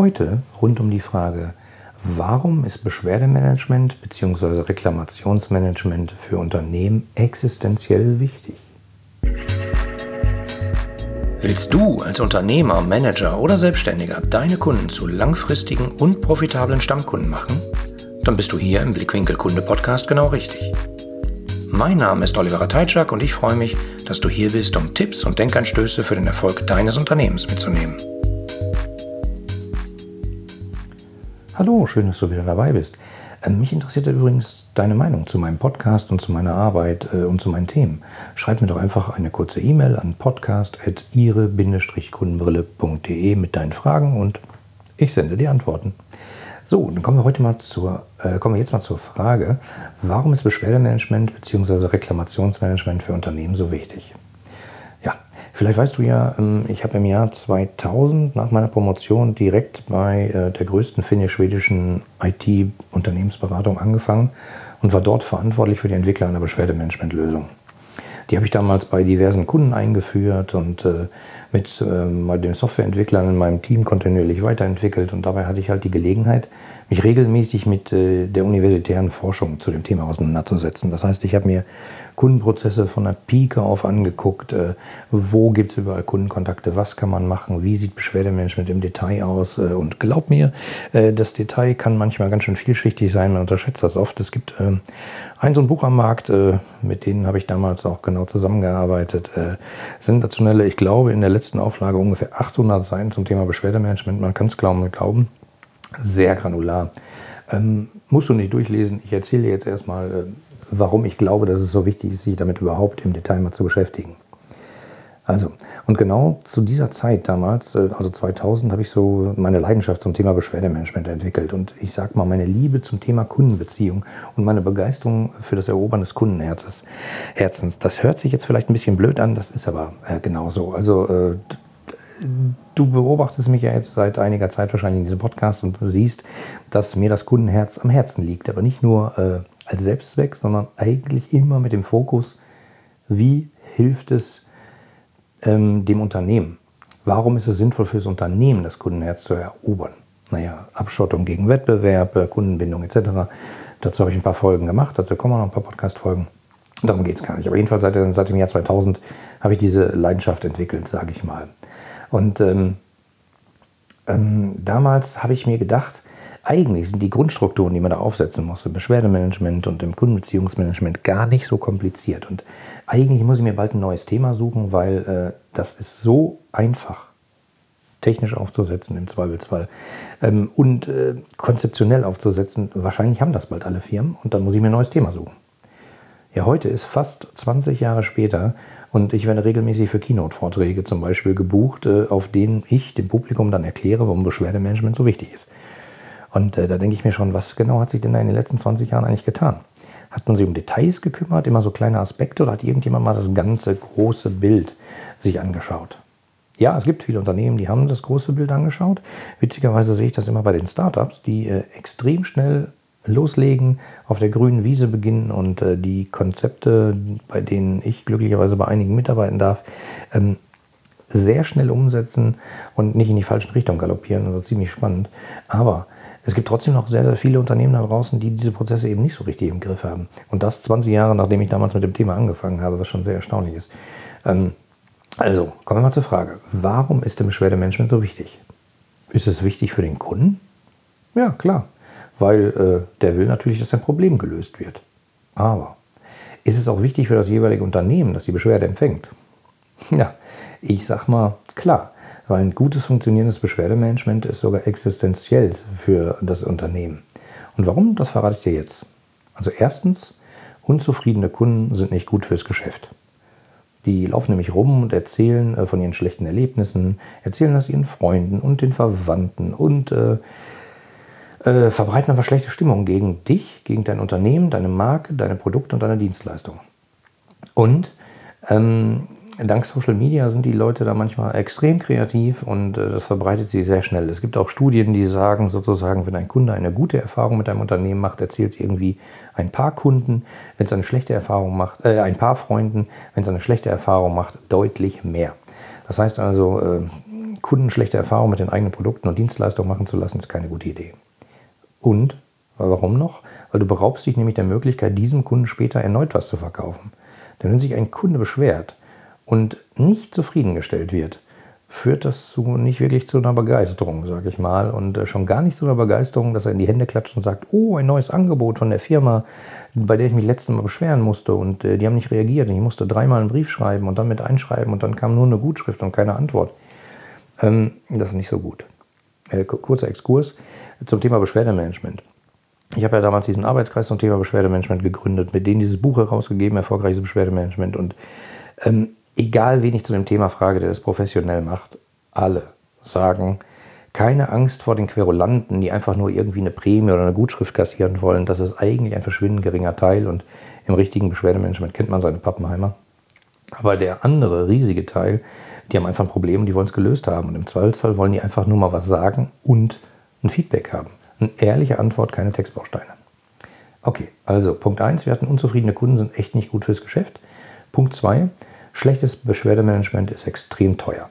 Heute rund um die Frage, warum ist Beschwerdemanagement bzw. Reklamationsmanagement für Unternehmen existenziell wichtig? Willst du als Unternehmer, Manager oder Selbstständiger deine Kunden zu langfristigen und profitablen Stammkunden machen? Dann bist du hier im Blickwinkel Kunde Podcast genau richtig. Mein Name ist Oliver Teitschak und ich freue mich, dass du hier bist, um Tipps und Denkanstöße für den Erfolg deines Unternehmens mitzunehmen. Hallo, schön, dass du wieder dabei bist. Ähm, mich interessiert übrigens deine Meinung zu meinem Podcast und zu meiner Arbeit äh, und zu meinen Themen. Schreib mir doch einfach eine kurze E-Mail an podcast.ire-kundenbrille.de mit deinen Fragen und ich sende die Antworten. So, dann kommen wir heute mal zur, äh, kommen wir jetzt mal zur Frage, warum ist Beschwerdemanagement bzw. Reklamationsmanagement für Unternehmen so wichtig? Vielleicht weißt du ja, ähm, ich habe im Jahr 2000 nach meiner Promotion direkt bei äh, der größten finnisch-schwedischen IT-Unternehmensberatung angefangen und war dort verantwortlich für die Entwicklung einer Beschwerdemanagement-Lösung. Die habe ich damals bei diversen Kunden eingeführt und äh, mit äh, den Softwareentwicklern in meinem Team kontinuierlich weiterentwickelt. Und dabei hatte ich halt die Gelegenheit, mich regelmäßig mit äh, der universitären Forschung zu dem Thema auseinanderzusetzen. Das heißt, ich habe mir Kundenprozesse von der Pike auf angeguckt. Äh, wo gibt es überall Kundenkontakte? Was kann man machen? Wie sieht Beschwerdemanagement im Detail aus? Äh, und glaub mir, äh, das Detail kann manchmal ganz schön vielschichtig sein. Man unterschätzt das oft. Es gibt ein so ein Buch am Markt, mit denen habe ich damals auch genau zusammengearbeitet. Sensationelle, ich glaube, in der letzten Auflage ungefähr 800 Seiten zum Thema Beschwerdemanagement. Man kann es glauben, glauben. Sehr granular. Ähm, musst du nicht durchlesen. Ich erzähle jetzt erstmal, warum ich glaube, dass es so wichtig ist, sich damit überhaupt im Detail mal zu beschäftigen. Also, und genau zu dieser Zeit damals, äh, also 2000, habe ich so meine Leidenschaft zum Thema Beschwerdemanagement entwickelt. Und ich sage mal, meine Liebe zum Thema Kundenbeziehung und meine Begeisterung für das Erobern des Kundenherzens. Herzens. Das hört sich jetzt vielleicht ein bisschen blöd an, das ist aber äh, genau so. Also, äh, du beobachtest mich ja jetzt seit einiger Zeit wahrscheinlich in diesem Podcast und siehst, dass mir das Kundenherz am Herzen liegt. Aber nicht nur äh, als Selbstzweck, sondern eigentlich immer mit dem Fokus, wie hilft es ähm, dem Unternehmen? Warum ist es sinnvoll für das Unternehmen, das Kundenherz zu erobern? Naja, Abschottung gegen Wettbewerb, äh, Kundenbindung etc. Dazu habe ich ein paar Folgen gemacht, dazu kommen noch ein paar Podcast-Folgen. Darum geht es gar nicht. Aber jedenfalls seit, seit, dem Jahr 2000 habe ich diese Leidenschaft entwickelt, sage ich mal. Und ähm, ähm, damals habe ich mir gedacht, eigentlich sind die Grundstrukturen, die man da aufsetzen muss, im Beschwerdemanagement und im Kundenbeziehungsmanagement, gar nicht so kompliziert. Und eigentlich muss ich mir bald ein neues Thema suchen, weil äh, das ist so einfach technisch aufzusetzen im Zweifelsfall ähm, und äh, konzeptionell aufzusetzen. Wahrscheinlich haben das bald alle Firmen und dann muss ich mir ein neues Thema suchen. Ja, heute ist fast 20 Jahre später und ich werde regelmäßig für Keynote-Vorträge zum Beispiel gebucht, äh, auf denen ich dem Publikum dann erkläre, warum Beschwerdemanagement so wichtig ist. Und äh, da denke ich mir schon, was genau hat sich denn da in den letzten 20 Jahren eigentlich getan? Hat man sich um Details gekümmert, immer so kleine Aspekte, oder hat irgendjemand mal das ganze große Bild sich angeschaut? Ja, es gibt viele Unternehmen, die haben das große Bild angeschaut. Witzigerweise sehe ich das immer bei den Startups, die äh, extrem schnell loslegen, auf der grünen Wiese beginnen und äh, die Konzepte, bei denen ich glücklicherweise bei einigen mitarbeiten darf, ähm, sehr schnell umsetzen und nicht in die falsche Richtung galoppieren. Also ziemlich spannend. Aber es gibt trotzdem noch sehr, sehr viele Unternehmen da draußen, die diese Prozesse eben nicht so richtig im Griff haben. Und das 20 Jahre, nachdem ich damals mit dem Thema angefangen habe, was schon sehr erstaunlich ist. Ähm, also, kommen wir mal zur Frage. Warum ist der Beschwerdemanagement so wichtig? Ist es wichtig für den Kunden? Ja, klar. Weil äh, der will natürlich, dass sein Problem gelöst wird. Aber ist es auch wichtig für das jeweilige Unternehmen, das die Beschwerde empfängt? Ja, ich sag mal, klar. Weil ein gutes funktionierendes Beschwerdemanagement ist sogar existenziell für das Unternehmen. Und warum, das verrate ich dir jetzt. Also erstens, unzufriedene Kunden sind nicht gut fürs Geschäft. Die laufen nämlich rum und erzählen äh, von ihren schlechten Erlebnissen, erzählen das ihren Freunden und den Verwandten und äh, äh, verbreiten einfach schlechte Stimmung gegen dich, gegen dein Unternehmen, deine Marke, deine Produkte und deine Dienstleistung. Und ähm, dank Social Media sind die Leute da manchmal extrem kreativ und äh, das verbreitet sich sehr schnell. Es gibt auch Studien, die sagen sozusagen, wenn ein Kunde eine gute Erfahrung mit einem Unternehmen macht, erzählt es irgendwie ein paar Kunden, wenn es eine schlechte Erfahrung macht, äh, ein paar Freunden, wenn es eine schlechte Erfahrung macht, deutlich mehr. Das heißt also, äh, Kunden schlechte Erfahrungen mit den eigenen Produkten und Dienstleistungen machen zu lassen, ist keine gute Idee. Und, warum noch? Weil du beraubst dich nämlich der Möglichkeit, diesem Kunden später erneut was zu verkaufen. Denn wenn sich ein Kunde beschwert und nicht zufriedengestellt wird, führt das zu, nicht wirklich zu einer Begeisterung, sage ich mal. Und äh, schon gar nicht zu einer Begeisterung, dass er in die Hände klatscht und sagt, oh, ein neues Angebot von der Firma, bei der ich mich letztes Mal beschweren musste und äh, die haben nicht reagiert. Und ich musste dreimal einen Brief schreiben und dann mit einschreiben und dann kam nur eine Gutschrift und keine Antwort. Ähm, das ist nicht so gut. Äh, kurzer Exkurs zum Thema Beschwerdemanagement. Ich habe ja damals diesen Arbeitskreis zum Thema Beschwerdemanagement gegründet, mit denen dieses Buch herausgegeben, Erfolgreiches Beschwerdemanagement. Und ähm, egal wen ich zu dem Thema frage, der das professionell macht, alle sagen, keine Angst vor den Querulanten, die einfach nur irgendwie eine Prämie oder eine Gutschrift kassieren wollen. Das ist eigentlich ein verschwindend geringer Teil und im richtigen Beschwerdemanagement kennt man seine Pappenheimer. Aber der andere riesige Teil, die haben einfach ein Problem und die wollen es gelöst haben. Und im Zweifelsfall wollen die einfach nur mal was sagen und ein Feedback haben. Eine ehrliche Antwort, keine Textbausteine. Okay, also Punkt 1, wir hatten unzufriedene Kunden, sind echt nicht gut fürs Geschäft. Punkt 2, Schlechtes Beschwerdemanagement ist extrem teuer.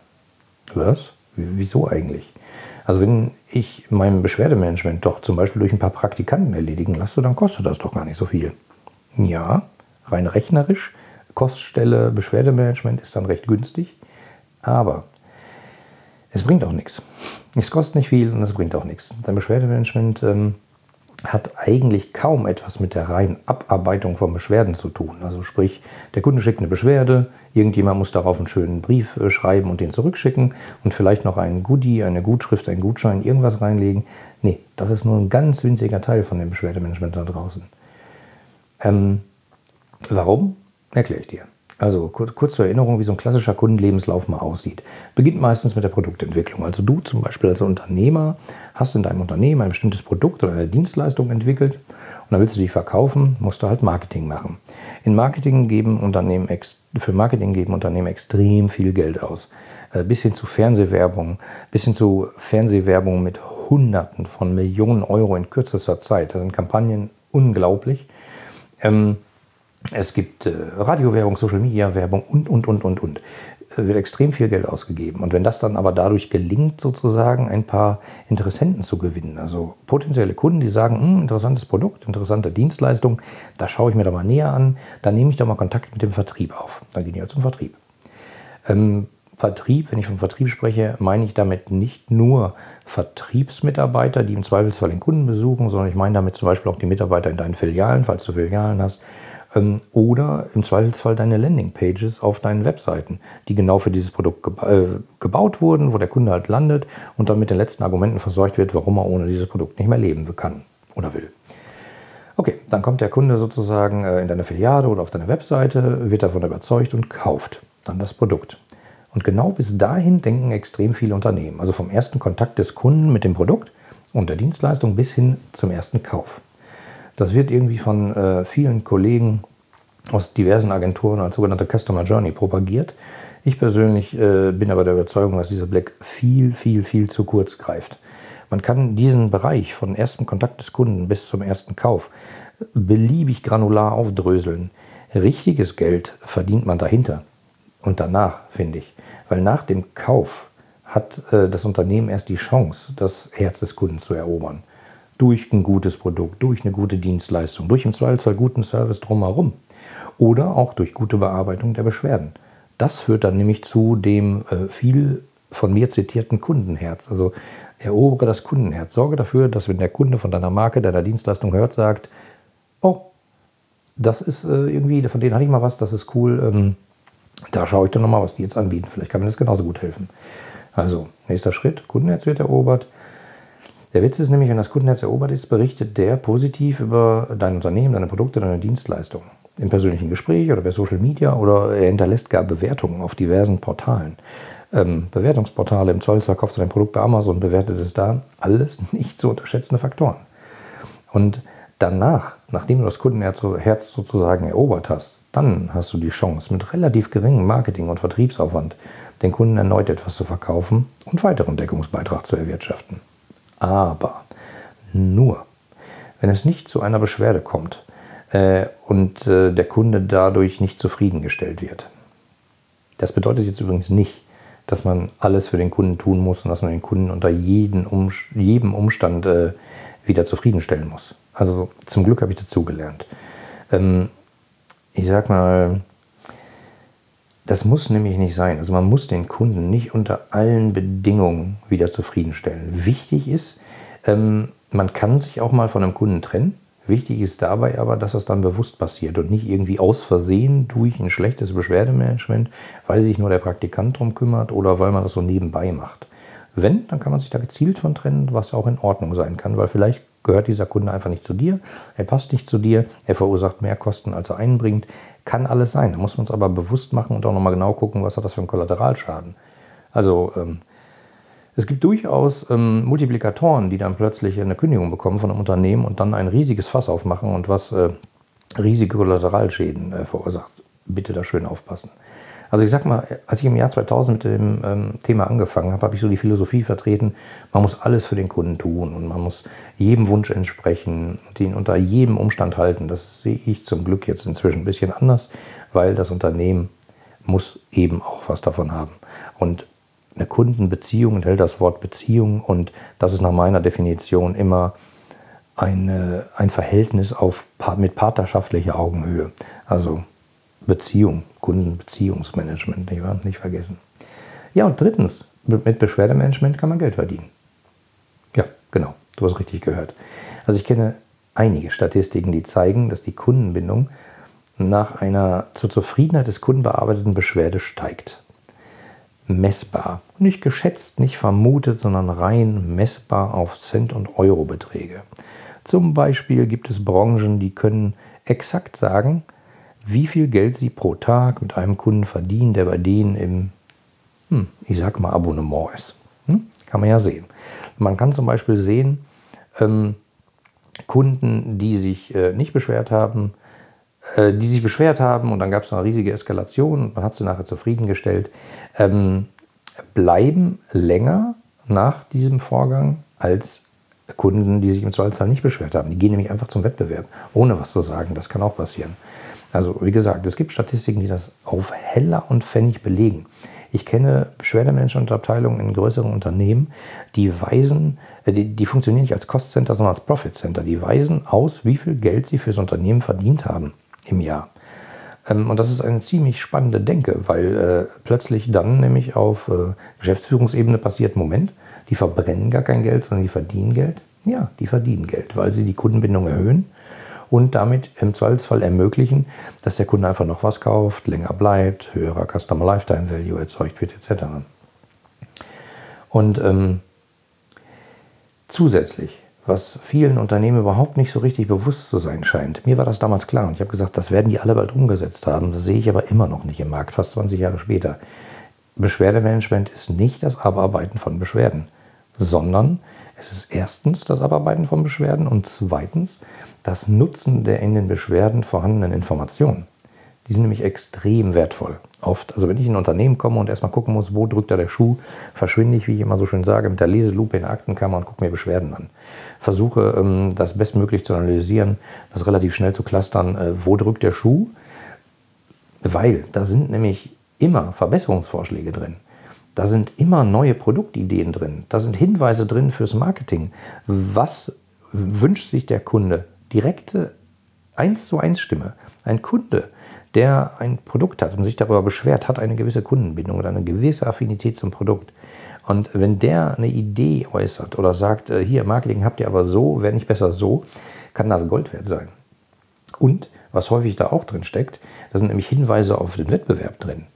Was? Wieso eigentlich? Also wenn ich mein Beschwerdemanagement doch zum Beispiel durch ein paar Praktikanten erledigen lasse, dann kostet das doch gar nicht so viel. Ja, rein rechnerisch, Koststelle Beschwerdemanagement ist dann recht günstig, aber es bringt auch nichts. Es kostet nicht viel und es bringt auch nichts. Dein Beschwerdemanagement ähm, hat eigentlich kaum etwas mit der reinen Abarbeitung von Beschwerden zu tun. Also sprich, der Kunde schickt eine Beschwerde, irgendjemand muss darauf einen schönen Brief äh, schreiben und den zurückschicken und vielleicht noch einen Goodie, eine Gutschrift, einen Gutschein, irgendwas reinlegen. Nee, das ist nur ein ganz winziger Teil von dem Beschwerdemanagement da draußen. Ähm, warum? Erkläre ich dir. Also kurz, kurz, zur Erinnerung, wie so ein klassischer Kundenlebenslauf mal aussieht. Beginnt meistens mit der Produktentwicklung. Also du zum Beispiel als Unternehmer hast in deinem Unternehmen ein bestimmtes Produkt oder eine Dienstleistung entwickelt und dann willst du die verkaufen, musst du halt Marketing machen. In Marketing geben Unternehmen für Marketing geben Unternehmen extrem viel Geld aus. Äh, bis hin zu Fernsehwerbung, bis hin zu Fernsehwerbung mit Hunderten von Millionen Euro in kürzester Zeit. Das sind Kampagnen unglaublich. Ähm, es gibt äh, Radiowerbung, Social Media Werbung und, und, und, und, und. Es wird extrem viel Geld ausgegeben. Und wenn das dann aber dadurch gelingt, sozusagen ein paar Interessenten zu gewinnen, also potenzielle Kunden, die sagen, hm, interessantes Produkt, interessante Dienstleistung, da schaue ich mir da mal näher an, dann nehme ich da mal Kontakt mit dem Vertrieb auf. Dann gehen die halt zum Vertrieb. Ähm, Vertrieb, wenn ich vom Vertrieb spreche, meine ich damit nicht nur Vertriebsmitarbeiter, die im Zweifelsfall den Kunden besuchen, sondern ich meine damit zum Beispiel auch die Mitarbeiter in deinen Filialen, falls du Filialen hast, oder im Zweifelsfall deine Landingpages auf deinen Webseiten, die genau für dieses Produkt geba äh, gebaut wurden, wo der Kunde halt landet und dann mit den letzten Argumenten versorgt wird, warum er ohne dieses Produkt nicht mehr leben kann oder will. Okay, dann kommt der Kunde sozusagen äh, in deine Filiale oder auf deine Webseite, wird davon überzeugt und kauft dann das Produkt. Und genau bis dahin denken extrem viele Unternehmen. Also vom ersten Kontakt des Kunden mit dem Produkt und der Dienstleistung bis hin zum ersten Kauf. Das wird irgendwie von äh, vielen Kollegen aus diversen Agenturen als sogenannte Customer Journey propagiert. Ich persönlich äh, bin aber der Überzeugung, dass dieser Blick viel, viel, viel zu kurz greift. Man kann diesen Bereich von ersten Kontakt des Kunden bis zum ersten Kauf beliebig granular aufdröseln. Richtiges Geld verdient man dahinter und danach, finde ich. Weil nach dem Kauf hat äh, das Unternehmen erst die Chance, das Herz des Kunden zu erobern durch ein gutes Produkt, durch eine gute Dienstleistung, durch im Zweifelsfall guten Service drumherum oder auch durch gute Bearbeitung der Beschwerden. Das führt dann nämlich zu dem äh, viel von mir zitierten Kundenherz. Also erobere das Kundenherz. Sorge dafür, dass wenn der Kunde von deiner Marke, deiner Dienstleistung hört, sagt, oh, das ist äh, irgendwie, von denen hatte ich mal was, das ist cool, ähm, da schaue ich dann nochmal, was die jetzt anbieten. Vielleicht kann mir das genauso gut helfen. Also, nächster Schritt, Kundenherz wird erobert. Der Witz ist nämlich, wenn das Kundenherz erobert ist, berichtet der positiv über dein Unternehmen, deine Produkte, deine Dienstleistungen. Im persönlichen Gespräch oder bei Social Media oder er hinterlässt gar Bewertungen auf diversen Portalen. Ähm, Bewertungsportale im Zollzer, kaufst du dein Produkt bei Amazon, bewertet es da. Alles nicht zu unterschätzende Faktoren. Und danach, nachdem du das Kundenherz sozusagen erobert hast, dann hast du die Chance, mit relativ geringem Marketing- und Vertriebsaufwand den Kunden erneut etwas zu verkaufen und weiteren Deckungsbeitrag zu erwirtschaften. Aber nur, wenn es nicht zu einer Beschwerde kommt äh, und äh, der Kunde dadurch nicht zufriedengestellt wird. Das bedeutet jetzt übrigens nicht, dass man alles für den Kunden tun muss und dass man den Kunden unter jeden um, jedem Umstand äh, wieder zufriedenstellen muss. Also zum Glück habe ich dazugelernt. Ähm, ich sag mal, das muss nämlich nicht sein. Also man muss den Kunden nicht unter allen Bedingungen wieder zufriedenstellen. Wichtig ist, ähm, man kann sich auch mal von einem Kunden trennen. Wichtig ist dabei aber, dass das dann bewusst passiert und nicht irgendwie aus Versehen durch ein schlechtes Beschwerdemanagement, weil sich nur der Praktikant darum kümmert oder weil man das so nebenbei macht. Wenn, dann kann man sich da gezielt von trennen, was auch in Ordnung sein kann, weil vielleicht gehört dieser Kunde einfach nicht zu dir, er passt nicht zu dir, er verursacht mehr Kosten, als er einbringt. Kann alles sein. Da muss man es aber bewusst machen und auch nochmal genau gucken, was hat das für einen Kollateralschaden. Also ähm, es gibt durchaus ähm, Multiplikatoren, die dann plötzlich eine Kündigung bekommen von einem Unternehmen und dann ein riesiges Fass aufmachen und was äh, riesige Kollateralschäden äh, verursacht. Bitte da schön aufpassen. Also ich sag mal, als ich im Jahr 2000 mit dem ähm, Thema angefangen habe, habe ich so die Philosophie vertreten, man muss alles für den Kunden tun und man muss jedem Wunsch entsprechen und ihn unter jedem Umstand halten. Das sehe ich zum Glück jetzt inzwischen ein bisschen anders, weil das Unternehmen muss eben auch was davon haben. Und eine Kundenbeziehung enthält das Wort Beziehung und das ist nach meiner Definition immer eine, ein Verhältnis auf, mit partnerschaftlicher Augenhöhe. Also Beziehung, Kundenbeziehungsmanagement, nicht, wahr? nicht vergessen. Ja, und drittens, mit Beschwerdemanagement kann man Geld verdienen. Ja, genau, du hast richtig gehört. Also ich kenne einige Statistiken, die zeigen, dass die Kundenbindung nach einer zur Zufriedenheit des Kunden bearbeiteten Beschwerde steigt messbar. Nicht geschätzt, nicht vermutet, sondern rein messbar auf Cent- und Euro-Beträge. Zum Beispiel gibt es Branchen, die können exakt sagen, wie viel Geld sie pro Tag mit einem Kunden verdienen, der bei denen im, hm, ich sag mal, Abonnement ist. Hm? Kann man ja sehen. Man kann zum Beispiel sehen, ähm, Kunden, die sich äh, nicht beschwert haben, äh, die sich beschwert haben und dann gab es eine riesige Eskalation und man hat sie nachher zufriedengestellt, ähm, bleiben länger nach diesem Vorgang als Kunden, die sich im Zweifelsfall nicht beschwert haben. Die gehen nämlich einfach zum Wettbewerb, ohne was zu sagen. Das kann auch passieren. Also wie gesagt, es gibt Statistiken, die das auf Heller und Pfennig belegen. Ich kenne Beschwerdemanagementabteilungen in größeren Unternehmen, die weisen, äh, die, die funktionieren nicht als Cost Center, sondern als Profit Center. Die weisen aus, wie viel Geld sie fürs Unternehmen verdient haben im Jahr. Ähm, und das ist eine ziemlich spannende Denke, weil äh, plötzlich dann nämlich auf äh, Geschäftsführungsebene passiert, Moment, die verbrennen gar kein Geld, sondern die verdienen Geld. Ja, die verdienen Geld, weil sie die Kundenbindung erhöhen und damit im Zweifelsfall ermöglichen, dass der Kunde einfach noch was kauft, länger bleibt, höherer Customer Lifetime Value erzeugt wird etc. Und ähm, zusätzlich was vielen Unternehmen überhaupt nicht so richtig bewusst zu sein scheint. Mir war das damals klar und ich habe gesagt, das werden die alle bald umgesetzt haben. Das sehe ich aber immer noch nicht im Markt, fast 20 Jahre später. Beschwerdemanagement ist nicht das Abarbeiten von Beschwerden, sondern es ist erstens das Abarbeiten von Beschwerden und zweitens das Nutzen der in den Beschwerden vorhandenen Informationen. Die sind nämlich extrem wertvoll. Oft, also wenn ich in ein Unternehmen komme und erstmal gucken muss, wo drückt da der Schuh, verschwinde ich, wie ich immer so schön sage, mit der Leselupe in der Aktenkammer und gucke mir Beschwerden an. Versuche ähm, das bestmöglich zu analysieren, das relativ schnell zu clustern, äh, wo drückt der Schuh, weil da sind nämlich immer Verbesserungsvorschläge drin. Da sind immer neue Produktideen drin. Da sind Hinweise drin fürs Marketing. Was wünscht sich der Kunde? Direkte 1 zu 1 Stimme. Ein Kunde der ein Produkt hat und sich darüber beschwert, hat eine gewisse Kundenbindung oder eine gewisse Affinität zum Produkt. Und wenn der eine Idee äußert oder sagt, äh, hier, Marketing habt ihr aber so, wäre nicht besser so, kann das Gold wert sein. Und was häufig da auch drin steckt, da sind nämlich Hinweise auf den Wettbewerb drin.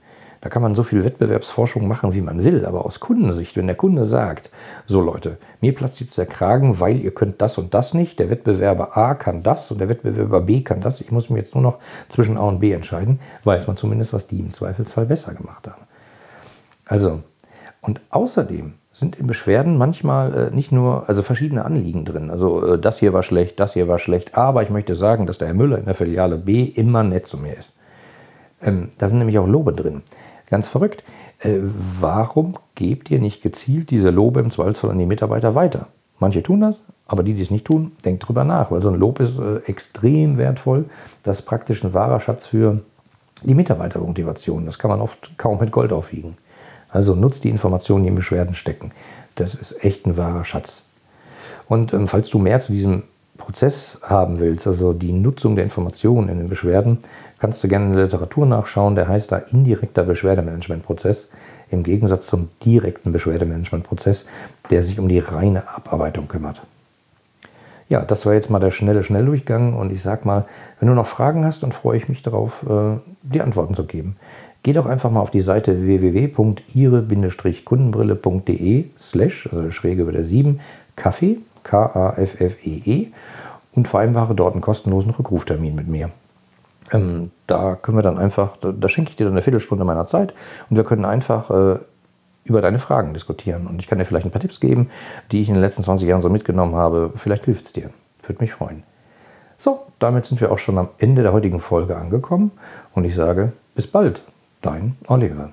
Da kann man so viel Wettbewerbsforschung machen, wie man will, aber aus Kundensicht, wenn der Kunde sagt, so Leute, mir platzt jetzt der Kragen, weil ihr könnt das und das nicht, der Wettbewerber A kann das und der Wettbewerber B kann das, ich muss mir jetzt nur noch zwischen A und B entscheiden, weiß man zumindest, was die im Zweifelsfall besser gemacht haben. Also, und außerdem sind in Beschwerden manchmal äh, nicht nur, also verschiedene Anliegen drin. Also äh, das hier war schlecht, das hier war schlecht, aber ich möchte sagen, dass der Herr Müller in der Filiale B immer nett zu mir ist. Ähm, da sind nämlich auch Lobe drin. Ganz verrückt. Äh, warum gebt ihr nicht gezielt diese Lobe im Zweifelsfall an die Mitarbeiter weiter? Manche tun das, aber die, die es nicht tun, denkt drüber nach, weil so ein Lob ist äh, extrem wertvoll. Das ist praktisch ein wahrer Schatz für die Mitarbeitermotivation. Das kann man oft kaum mit Gold aufwiegen. Also nutzt die Informationen, die in Beschwerden stecken. Das ist echt ein wahrer Schatz. Und ähm, falls du mehr zu diesem Prozess haben willst, also die Nutzung der Informationen in den Beschwerden, kannst du gerne in der Literatur nachschauen. Der heißt da indirekter Beschwerdemanagementprozess im Gegensatz zum direkten Beschwerdemanagementprozess, der sich um die reine Abarbeitung kümmert. Ja, das war jetzt mal der schnelle Schnelldurchgang und ich sag mal, wenn du noch Fragen hast, dann freue ich mich darauf, äh, die Antworten zu geben. Geh doch einfach mal auf die Seite www.ihre-kundenbrille.de slash, also schräge über der 7, Kaffee, K-A-F-F-E-E und vereinbare dort einen kostenlosen Rückruftermin mit mir. Ähm, da können wir dann einfach, da, da, schenke ich dir dann eine Viertelstunde meiner Zeit und wir können einfach äh, über deine Fragen diskutieren. Und ich kann dir vielleicht ein paar Tipps geben, die ich in den letzten 20 Jahren so mitgenommen habe. Vielleicht hilft es dir. Würde mich freuen. So, damit sind wir auch schon am Ende der heutigen Folge angekommen und ich sage bis bald. Dein Oliver.